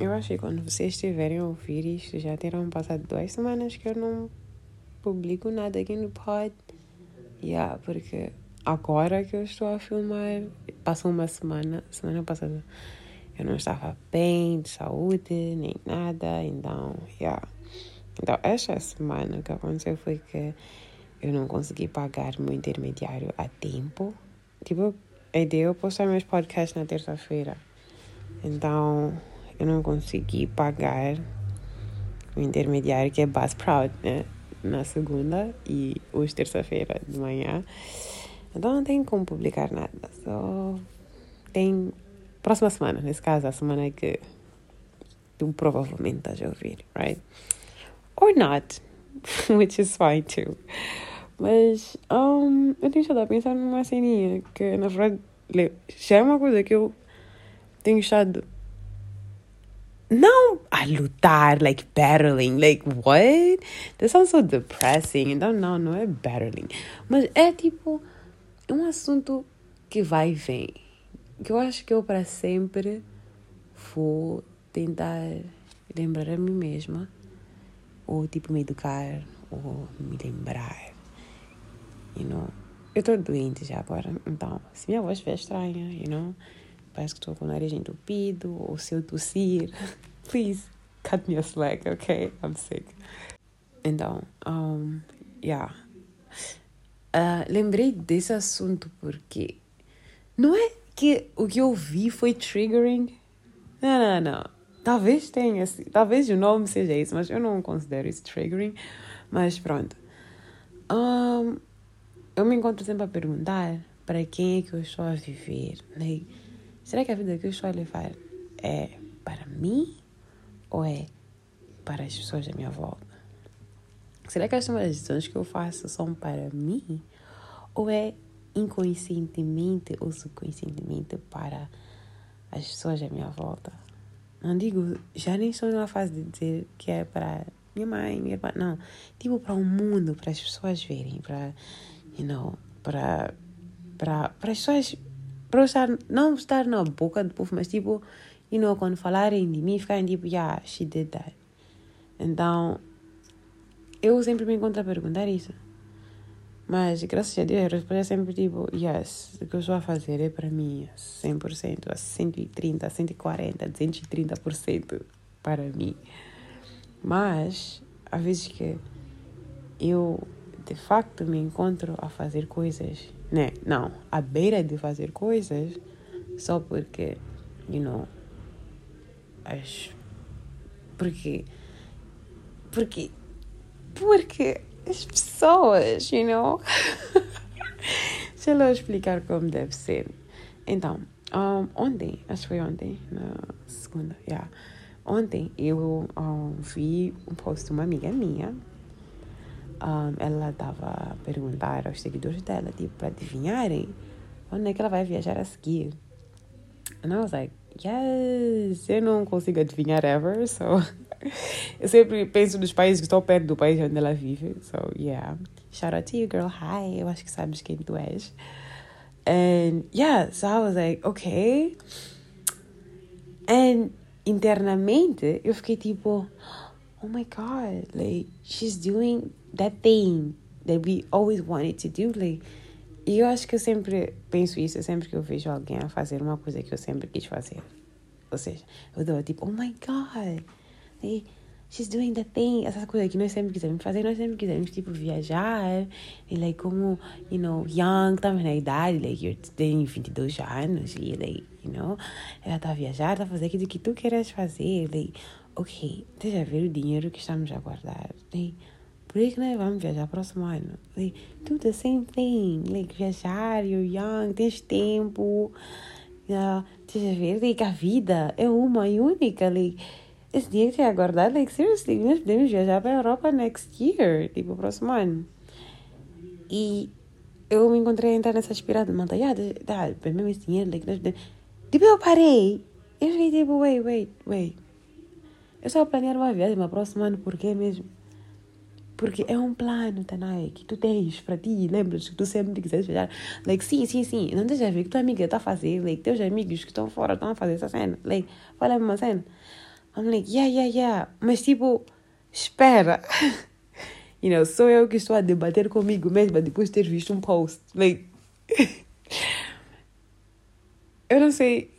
eu acho que quando vocês estiverem a ouvir isto, já terão passado duas semanas que eu não publico nada aqui no pod. Yeah, porque agora que eu estou a filmar, passou uma semana, semana passada, eu não estava bem de saúde, nem nada, então, yeah. Então, esta semana o que aconteceu foi que eu não consegui pagar meu intermediário a tempo. Tipo, a ideia é postar meus podcasts na terça-feira. Então, eu não consegui pagar o intermediário, que é Buzzsprout, né? Na segunda e hoje, terça-feira de manhã. Então, não tem como publicar nada. Só tem próxima semana, nesse caso, a semana que tu provavelmente estás a ouvir, right? Or not, which is fine too. Mas um, eu tenho estado a pensar numa ceninha que, na verdade, já é uma coisa que eu tenho estado não a lutar, like battling, like what? That sounds so depressing. Então, não, não é battling. Mas é tipo, um assunto que vai e vem. Que eu acho que eu para sempre vou tentar lembrar a mim mesma. Ou tipo me educar, ou me lembrar. You know? Eu estou doente já agora, então, se minha voz estiver estranha, you know? Parece que estou com o nariz entupido, ou se eu tossir, please cut me a slack, ok? I'm sick. Então, um, yeah. Uh, lembrei desse assunto porque não é que o que eu vi foi triggering. Não, não, não. Talvez tenha, talvez o nome seja isso, mas eu não considero isso triggering. Mas pronto. Um, eu me encontro sempre a perguntar para quem é que eu estou a viver. Like, será que a vida que eu estou a levar é para mim ou é para as pessoas à minha volta? Será que as decisões que eu faço são para mim ou é inconscientemente ou subconscientemente para as pessoas à minha volta? Não digo, já nem estou na fase de dizer que é para minha mãe, minha irmã, não. Tipo, para o mundo, para as pessoas verem, para you know, para para para as pessoas para estar não estar na boca do povo, mas tipo, you know, quando falarem de mim, ficarem tipo, yeah, she did that. Então, eu sempre me encontro a perguntar isso. Mas, graças a Deus, resposta é sempre tipo, yes, o que eu estou a fazer é para mim, 100%, a 130, 140, 230% para mim. Mas, há vezes que eu de facto me encontro a fazer coisas, né? Não, à beira de fazer coisas só porque, you know, as. Porque. Porque. Porque as pessoas, you know. Deixa eu explicar como deve ser. Então, um, ontem, acho que foi ontem, na segunda, yeah. Ontem eu um, vi um post de uma amiga minha um, ela estava a perguntar aos seguidores dela, tipo, para adivinharem onde é que ela vai viajar a seguir. And I was like, yes, eu não consigo adivinhar ever, so... eu sempre penso nos países que estão perto do país onde ela vive, so yeah. Shout out to you, girl, hi, eu acho que sabes quem tu és. And yeah, so I was like, okay. And internamente eu fiquei tipo, oh my god, like she's doing that thing that we always wanted to do. Like, e eu acho que eu sempre penso isso sempre que eu vejo alguém a fazer uma coisa que eu sempre quis fazer. Ou seja, eu dou tipo, oh my god, like, she's doing that thing. Essas coisas que nós sempre quisemos fazer, nós sempre quisemos, tipo, viajar. E, like, como, you know, young, estamos na idade, like, you tem 22 anos e, like, you know, ela está a viajar, está a fazer aquilo que tu queres fazer. Like, ok, deixa ver o dinheiro que estamos a guardar. Like, por que nós vamos viajar próximo ano? Like, do the same thing. Like, viajar, you're young, tens tempo. Yeah, deixa ver, like, a vida é uma e única. Like, esse dinheiro que é guardar, like, seriously, nós podemos viajar para a Europa next year, tipo, próximo ano. E eu me encontrei a entrar nessa espiral manta, yeah, dá, mesmo esse dinheiro, like, nós Tipo, eu parei. Eu fiquei tipo, wait, wait, wait. Eu só planear uma viagem para o próximo ano, por quê mesmo? Porque é um plano, Tanai, que tu tens para ti. Lembras que tu sempre quiseres viajar. Like, sim, sim, sim. Não deixa ver que tua amiga está a fazer. Like, teus amigos que estão fora estão a fazer essa cena. Like, fala-me uma cena. I'm like, yeah, yeah, yeah. Mas tipo, espera. you know, sou eu que estou a debater comigo mesma depois de ter visto um post. Like, eu não sei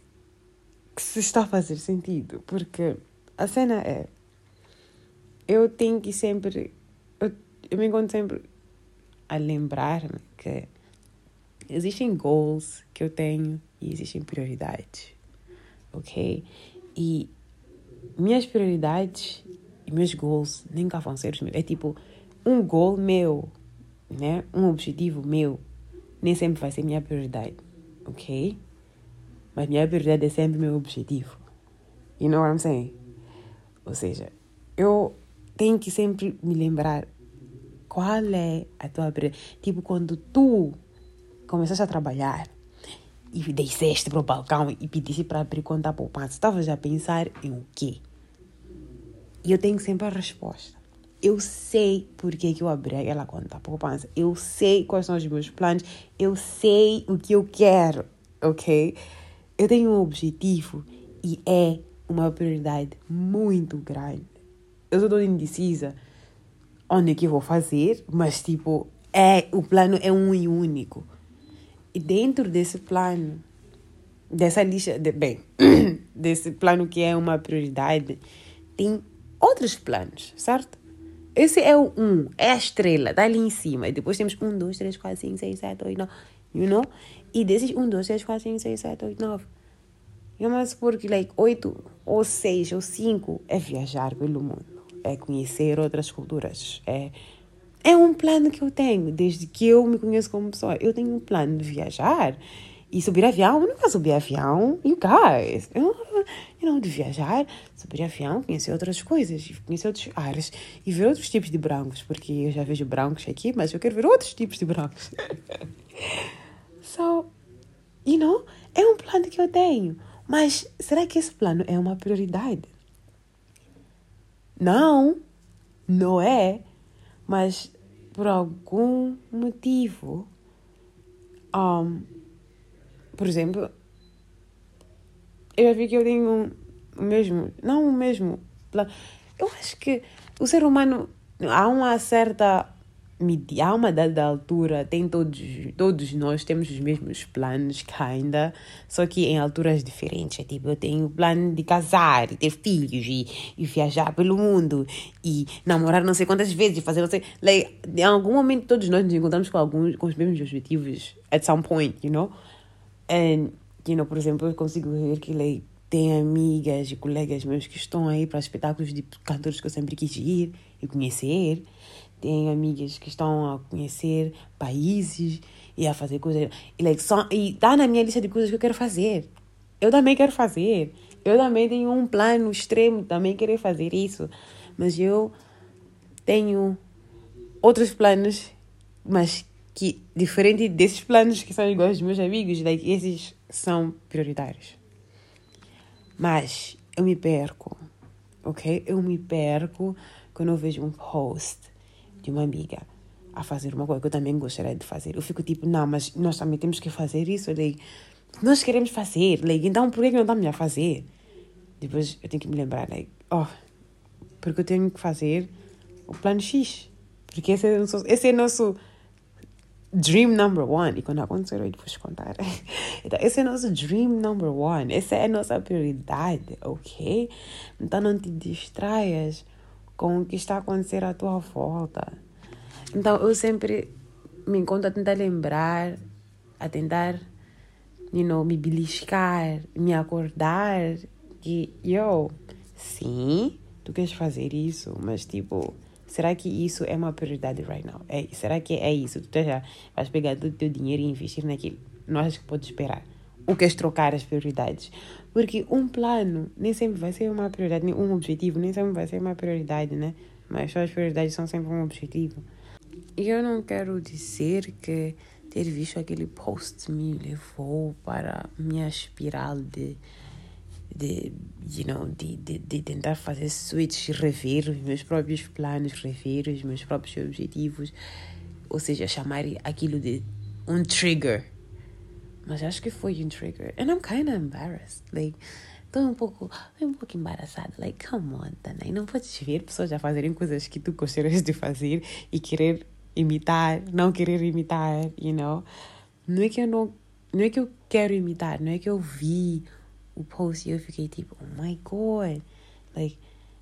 se está a fazer sentido, porque a cena é, eu tenho que sempre, eu, eu me encontro sempre a lembrar-me que existem goals que eu tenho e existem prioridades, ok? E minhas prioridades e meus goals nunca vão ser os meus. É tipo, um goal meu, né? Um objetivo meu, nem sempre vai ser minha prioridade, ok? Mas minha prioridade é sempre meu objetivo. You know what I'm saying? Ou seja, eu tenho que sempre me lembrar qual é a tua prioridade. Tipo, quando tu começaste a trabalhar e desceste para o balcão e pediste para abrir conta a poupança, estavas a pensar em o quê? E eu tenho sempre a resposta. Eu sei porque que eu abri aquela conta a poupança. Eu sei quais são os meus planos. Eu sei o que eu quero, ok? Eu tenho um objetivo e é uma prioridade muito grande. Eu estou indecisa onde que eu vou fazer, mas tipo, é, o plano é um e único. E dentro desse plano, dessa lista, de, bem, desse plano que é uma prioridade, tem outros planos, certo? Esse é o um, é a estrela, está ali em cima. E depois temos um, dois, três, quatro, cinco, seis, sete, oito, nove. You know? E desses 1, 2, 3, 4, 5, 6, 7, 8, 9. Vamos supor que like, 8 ou 6 ou 5 é viajar pelo mundo, é conhecer outras culturas. É, é um plano que eu tenho, desde que eu me conheço como pessoa. Eu tenho um plano de viajar e subir avião. Eu nunca subi avião, you guys. Eu, you know, de viajar, subir avião, conhecer outras coisas, conhecer outros ares e ver outros tipos de brancos, porque eu já vejo brancos aqui, mas eu quero ver outros tipos de brancos. So, you know, é um plano que eu tenho. Mas será que esse plano é uma prioridade? Não, não é. Mas por algum motivo, um, por exemplo, eu já vi que eu tenho o mesmo, não o mesmo. Eu acho que o ser humano há uma certa há uma dada altura, tem todos, todos nós temos os mesmos planos, ainda, só que em alturas diferentes. É tipo, eu tenho o plano de casar, e ter filhos, e, e viajar pelo mundo, e namorar não sei quantas vezes, e fazer não sei. Like, em algum momento todos nós nos encontramos com alguns com os mesmos objetivos, at some point, you know? And, you know, por exemplo, eu consigo ver que like, tem amigas e colegas meus que estão aí para espetáculos de cantores que eu sempre quis ir e conhecer tenho amigas que estão a conhecer países e a fazer coisas. E, like, só, e tá na minha lista de coisas que eu quero fazer. Eu também quero fazer. Eu também tenho um plano extremo, também querer fazer isso. Mas eu tenho outros planos, mas que, diferente desses planos que são iguais aos meus amigos, like, esses são prioritários. Mas eu me perco, ok? Eu me perco quando eu vejo um post de uma amiga a fazer uma coisa que eu também gostaria de fazer. Eu fico tipo, não, mas nós também temos que fazer isso. Like, nós queremos fazer, like, então por que não estamos a fazer? Depois eu tenho que me lembrar, like, oh, porque eu tenho que fazer o plano X. Porque esse é o nosso, esse é nosso dream number one. E quando acontecer, eu vou te contar. Então, esse é nosso dream number one. Essa é a nossa prioridade, ok? Então não te distraias com o que está a acontecer à tua volta. Então eu sempre me encontro a tentar lembrar, a tentar, you know, me beliscar, me acordar que, yo, sim, tu queres fazer isso, mas tipo, será que isso é uma prioridade right now? É, será que é isso? Tu já vais pegar todo o teu dinheiro e investir naquilo? Não achas que pode esperar? Ou queres trocar as prioridades? Porque um plano nem sempre vai ser uma prioridade, um objetivo nem sempre vai ser uma prioridade, né? Mas só as prioridades são sempre um objetivo. E eu não quero dizer que ter visto aquele post me levou para minha espiral de, de, you know, de, de, de tentar fazer switch, rever os meus próprios planos, rever os meus próprios objetivos. Ou seja, chamar aquilo de um trigger mas acho que foi um trigger. And I'm kind of embarrassed. Like, Estou um pouco, um pouco embaraçada. Like, come on, Tanay. Não podes ver pessoas a fazerem coisas que tu gostarias de fazer e querer imitar, não querer imitar, you know? Não é que eu não, não é que eu quero imitar, não é que eu vi o post e eu fiquei tipo, oh my god, like,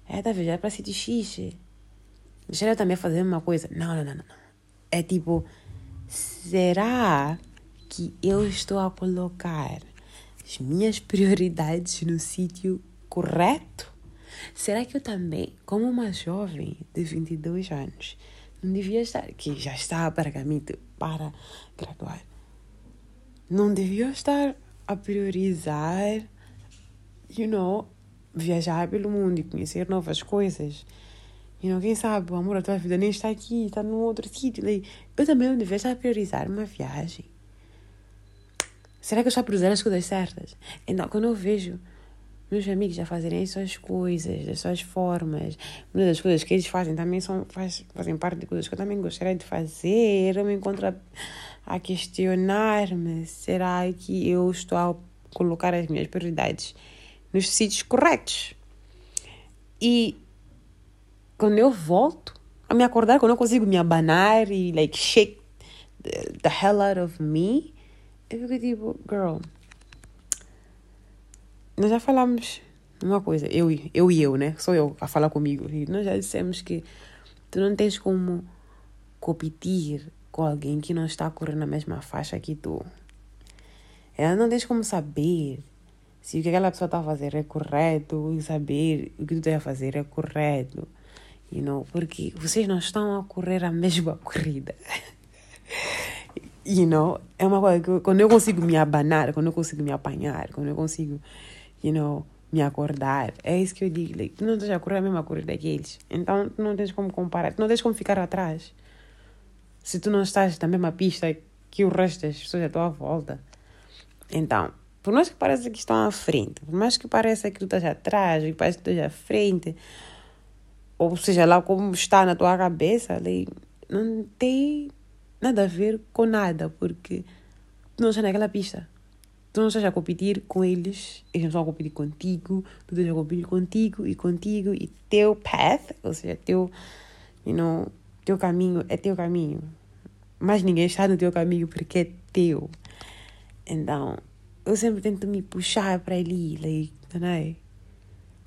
é, tá vendo, é para ser de xixi. Deixa eu também fazer uma coisa. Não, não, não, não. É tipo, será que eu estou a colocar as minhas prioridades no sítio correto? Será que eu também, como uma jovem de 22 anos, não devia estar, que já está para caminho para graduar, não devia estar a priorizar, you know, viajar pelo mundo e conhecer novas coisas? You know, quem sabe o amor da tua vida nem está aqui, está num outro sítio. Eu também não devia estar a priorizar uma viagem. Será que eu estou a priorizar as coisas certas? Então, quando eu vejo meus amigos a fazerem as suas coisas, as suas formas, muitas das coisas que eles fazem também são, faz, fazem parte de coisas que eu também gostaria de fazer, eu me encontro a, a questionar-me: será que eu estou a colocar as minhas prioridades nos sítios corretos? E quando eu volto a me acordar, quando eu consigo me abanar e like shake the, the hell out of me, eu fico tipo, girl, nós já falamos uma coisa, eu, eu e eu, né? Sou eu a falar comigo. E nós já dissemos que tu não tens como competir com alguém que não está a correr na mesma faixa que tu. Ela não tens como saber se o que aquela pessoa está a fazer é correto e saber o que tu estás a fazer é correto. You know, porque vocês não estão a correr a mesma corrida. You know, é uma coisa que quando eu consigo me abanar, quando eu consigo me apanhar, quando eu consigo, you know, me acordar, é isso que eu digo. Like, tu não estás a correr a mesma corrida que eles. Então, tu não tens como comparar, tu não tens como ficar atrás. Se tu não estás na mesma pista que o resto das pessoas à tua volta. Então, por mais que pareça que estão à frente, por mais que pareça que tu estás atrás, e parece que tu estás à frente, ou seja lá como está na tua cabeça, ali, não tem nada a ver com nada, porque tu não estás naquela pista. Tu não estás a competir com eles, eles não estão a competir contigo, tu estás a competir contigo e contigo e teu path, ou seja, teu, you know, teu caminho é teu caminho. Mas ninguém está no teu caminho porque é teu. Então, eu sempre tento me puxar para ali, like, não é?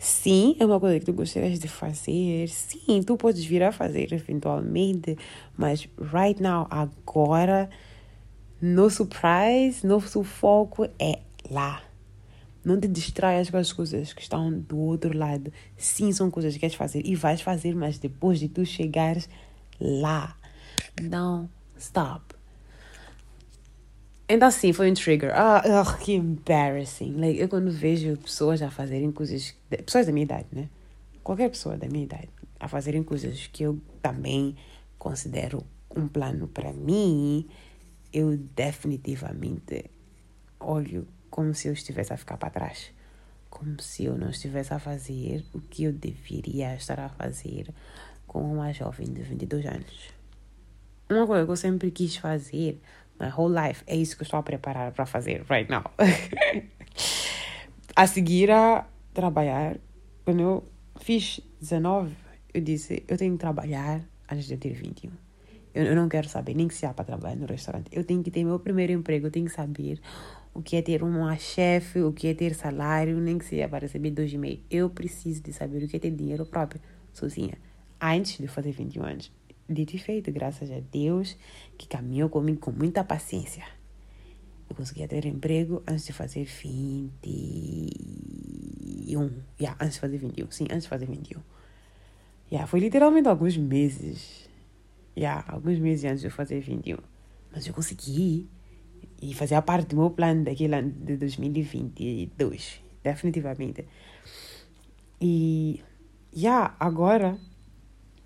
Sim, é uma coisa que tu gostarias de fazer. Sim, tu podes vir a fazer eventualmente, mas right now, agora, nosso prize, nosso foco é lá. Não te distraias com as coisas que estão do outro lado. Sim, são coisas que queres fazer e vais fazer, mas depois de tu chegares lá. Não, stop. Então, sim, foi um trigger. Ah, oh, que embarrassing. Like, eu quando vejo pessoas a fazerem coisas. Pessoas da minha idade, né? Qualquer pessoa da minha idade a fazerem coisas que eu também considero um plano para mim, eu definitivamente olho como se eu estivesse a ficar para trás. Como se eu não estivesse a fazer o que eu deveria estar a fazer com uma jovem de 22 anos. Uma coisa que eu sempre quis fazer my whole life. É isso que eu estou a preparar para fazer right now. a seguir a trabalhar, quando eu fiz 19, eu disse: eu tenho que trabalhar antes de eu ter 21. Eu, eu não quero saber nem que se há para trabalhar no restaurante. Eu tenho que ter meu primeiro emprego, eu tenho que saber o que é ter uma chefe, o que é ter salário, nem que seja para receber dois e meio. Eu preciso de saber o que é ter dinheiro próprio, sozinha, antes de fazer 21 anos dito e feito, graças a Deus, que caminhou comigo com muita paciência. Eu conseguia ter emprego antes de fazer 21. Yeah, antes de fazer 21. Sim, antes de fazer 21. Yeah, foi literalmente alguns meses. Yeah, alguns meses antes de eu fazer 21. Mas eu consegui. E fazia parte do meu plano daquele ano de 2022. Definitivamente. E, yeah, agora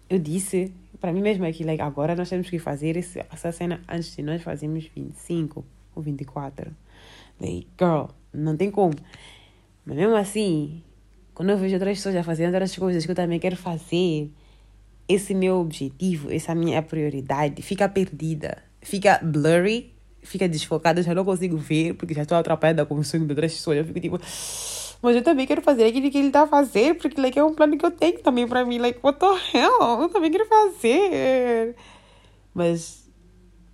eu disse para mim mesmo é que like, agora nós temos que fazer esse, essa cena antes de nós fazermos 25 ou 24. Like, girl, não tem como. Mas mesmo assim, quando eu vejo outras pessoas fazendo outras coisas que eu também quero fazer, esse meu objetivo, essa minha prioridade fica perdida, fica blurry, fica desfocada, já não consigo ver, porque já estou atrapalhada com o sonho de outras pessoas. Eu fico tipo, Mas eu também quero fazer aquilo que ele a fazer, porque like, é um plano que eu tenho também para mim. Like, what the hell? Eu também quero fazer. Mas.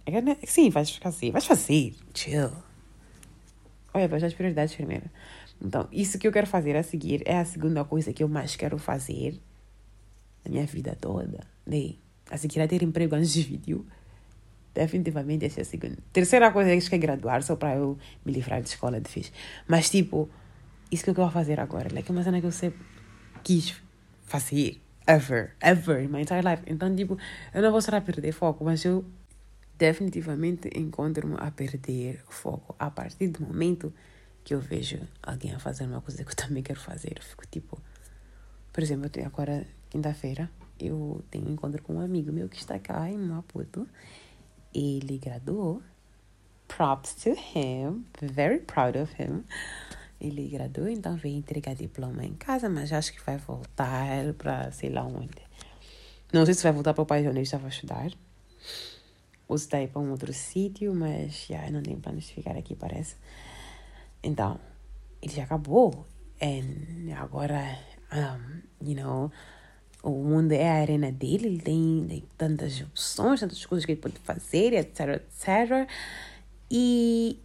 É sim, vais fazer. Vais fazer. Chill. Olha, vais as prioridades primeiro. Então, isso que eu quero fazer a seguir é a segunda coisa que eu mais quero fazer na minha vida toda. Né? A seguir a ter emprego antes de vídeo. Definitivamente essa é a segunda. Terceira coisa é que é graduar, só para eu me livrar de escola de fiz. Mas, tipo, isso que eu quero fazer agora, like, é uma cena que eu sempre quis fazer. Ever, ever, in my entire life. Então, tipo, eu não vou estar a perder foco, mas eu definitivamente encontro-me a perder foco a partir do momento que eu vejo alguém a fazer uma coisa que eu também quero fazer. Eu fico tipo, por exemplo, agora, quinta-feira, eu tenho um encontro com um amigo meu que está cá em Maputo. Ele graduou. Props to him. Very proud of him. Ele graduou, então veio entregar diploma em casa, mas acho que vai voltar para sei lá onde. Não sei se vai voltar para o país onde ele estava a estudar. Ou se está para um outro sítio, mas já não tem planos de ficar aqui, parece. Então, ele já acabou. E agora, um, you know, o mundo é a arena dele, ele tem, tem tantas opções, tantas coisas que ele pode fazer, etc, etc. E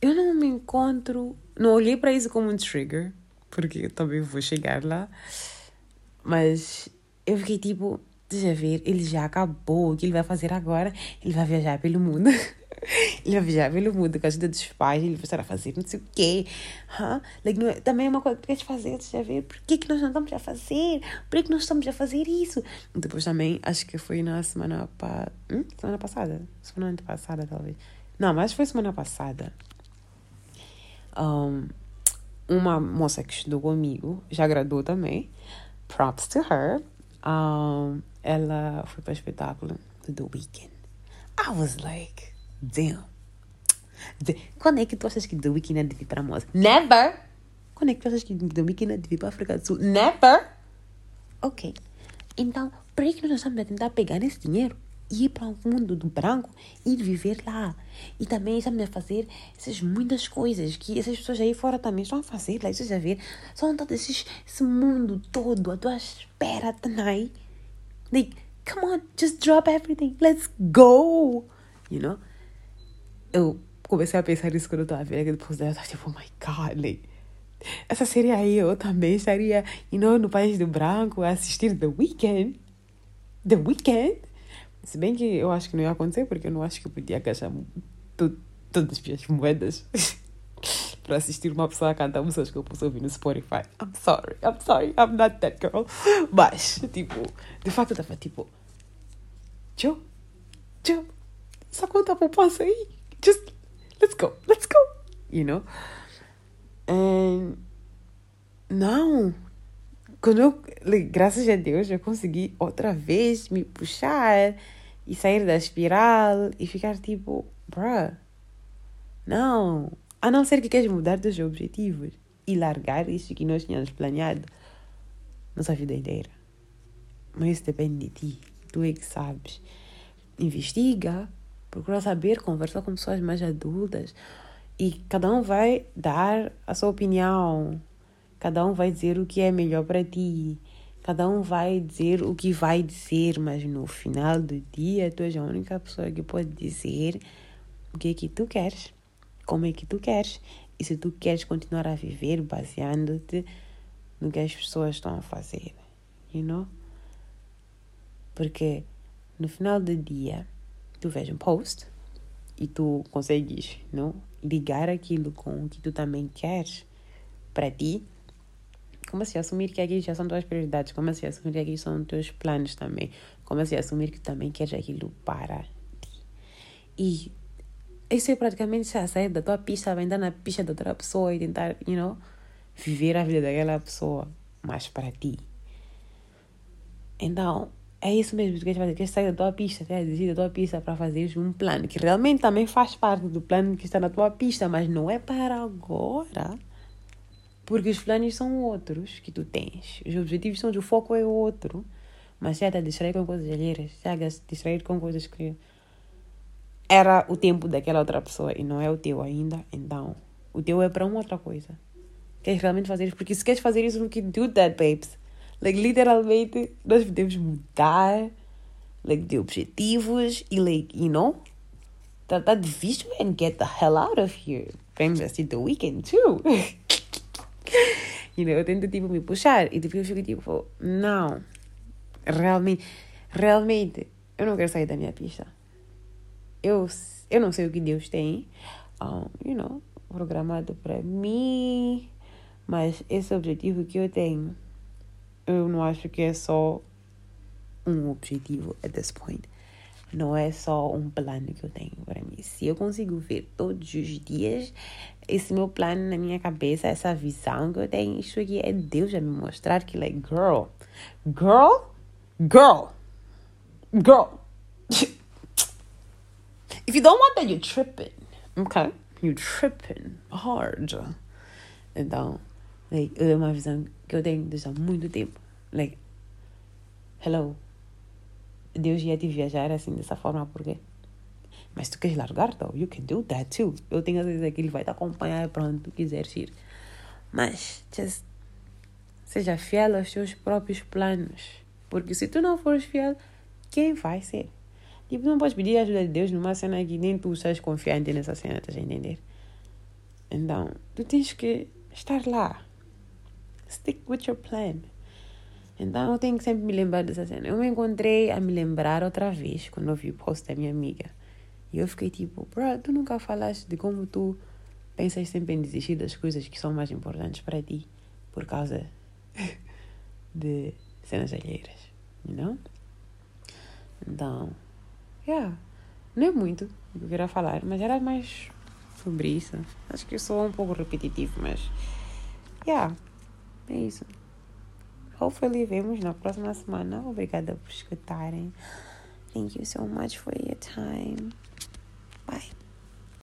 eu não me encontro, não olhei para isso como um trigger, porque também vou chegar lá, mas eu fiquei tipo, deixa ver, ele já acabou, o que ele vai fazer agora? Ele vai viajar pelo mundo. ele vai viajar pelo mundo com a ajuda dos pais, ele vai estar a fazer não sei o quê. Huh? Like, é, também é uma coisa que queres fazer, deixa ver, por que, que nós não estamos a fazer? Por que, que nós estamos a fazer isso? Depois também, acho que foi na semana, pa... Hum? semana passada, semana talvez. Não, mas foi semana passada. Um, uma moça que estudou comigo, já graduou também, props to her. Um, ela foi para o espetáculo do The Weeknd. I was like, damn. Quando é que tu achas que The Weeknd é de vir para moça? Never! Quando é que tu achas que The Weeknd é de vir para a África do Sul? Never! Ok. Então, por que nós estamos a tentar pegar esse dinheiro ir para o mundo do branco e viver lá? E também estamos a fazer essas muitas coisas que essas pessoas aí fora também estão a fazer. Lá, vocês a ver? São todo esses, esse mundo todo à tua espera, Tanai. Like, come on, just drop everything. Let's go. You know? Eu comecei a pensar nisso quando eu tava vendo aquele post dela. Eu tava tipo, oh my God, like, essa seria aí eu também estaria, you know, no País do Branco a assistir The Weeknd. The Weeknd. Se bem que eu acho que não ia acontecer, porque eu não acho que eu podia gastar tu, todas as minhas moedas para assistir uma pessoa a cantar músicas que eu posso ouvir no Spotify. I'm sorry, I'm sorry, I'm not that girl. Mas, tipo, de facto eu tava tipo, tio, tio, só conta a poupança aí. Just, let's go, let's go. You know? And, não. Quando eu, graças a Deus, eu consegui outra vez me puxar e sair da espiral e ficar tipo, bruh, não, a não ser que queres mudar teus objetivos e largar isso que nós tínhamos planeado nossa vida inteira. Mas isso depende de ti. Tu é que sabes. Investiga, procura saber, conversa com pessoas mais adultas e cada um vai dar a sua opinião. Cada um vai dizer o que é melhor para ti. Cada um vai dizer o que vai dizer, mas no final do dia tu és a única pessoa que pode dizer o que é que tu queres como é que tu queres e se tu queres continuar a viver baseando-te no que as pessoas estão a fazer, you know? Porque no final do dia tu vês um post e tu consegues, não? Ligar aquilo com o que tu também queres para ti. Como assim assumir que aqui já são tuas prioridades? Como assim assumir que aqui são teus planos também? Como assim assumir que também queres aquilo para ti? E isso é praticamente sair da tua pista, vai entrar na pista da outra pessoa e tentar, you know, viver a vida daquela pessoa, mas para ti. Então, é isso mesmo que queres fazer. Queres sair da tua pista, queres desistir da tua pista para fazer um plano que realmente também faz parte do plano que está na tua pista, mas não é para agora. Porque os planos são outros que tu tens. Os objetivos são, o foco é outro. Mas já está distrair com coisas alheiras, já está distrair com coisas que era o tempo daquela outra pessoa e não é o teu ainda, então o teu é para uma outra coisa. queres realmente fazer isso. Porque se queres fazer isso, não can do that, babes. Like, literalmente, nós podemos mudar, like, de objetivos e, like, you know, tratar de visto and get the hell out of here. Pra investir the weekend, too. you know, eu tento, tipo, me puxar e, tipo, eu fico, tipo, não, realmente, realmente, eu não quero sair da minha pista. Eu, eu não sei o que Deus tem, um, you know, programado para mim, mas esse objetivo que eu tenho, eu não acho que é só um objetivo at this point. Não é só um plano que eu tenho para mim. Se eu consigo ver todos os dias esse meu plano na minha cabeça, essa visão que eu tenho, isso aqui é Deus a me mostrar que, like, girl, girl, girl, girl. if you don't want that, you're tripping, okay? You're tripping hard. Então, like, é uma visão que eu tenho desde há muito tempo. Like, hello. Deus ia te viajar assim, dessa forma, porque mas tu queres largar, though, you can do that too. Eu tenho a certeza que ele vai te acompanhar para onde tu quiseres ir. Mas, just, seja fiel aos teus próprios planos. Porque se tu não fores fiel, quem vai ser? Tipo, não podes pedir ajuda de Deus numa cena que nem tu estás confiante nessa cena, estás a entender? Então, tu tens que estar lá. Stick with your plan. Então, eu tenho que sempre me lembrar dessa cena. Eu me encontrei a me lembrar outra vez, quando eu vi o post da minha amiga. E eu fiquei tipo, bro, tu nunca falaste de como tu pensas sempre em desistir das coisas que são mais importantes para ti por causa de cenas alheiras, you know? Então, yeah, não é muito o que eu queria falar, mas era mais sobre isso. Acho que eu sou um pouco repetitivo, mas, yeah, é isso. Hopefully Vemos na próxima semana. Obrigada por escutarem. Thank you so much for your time. Bye.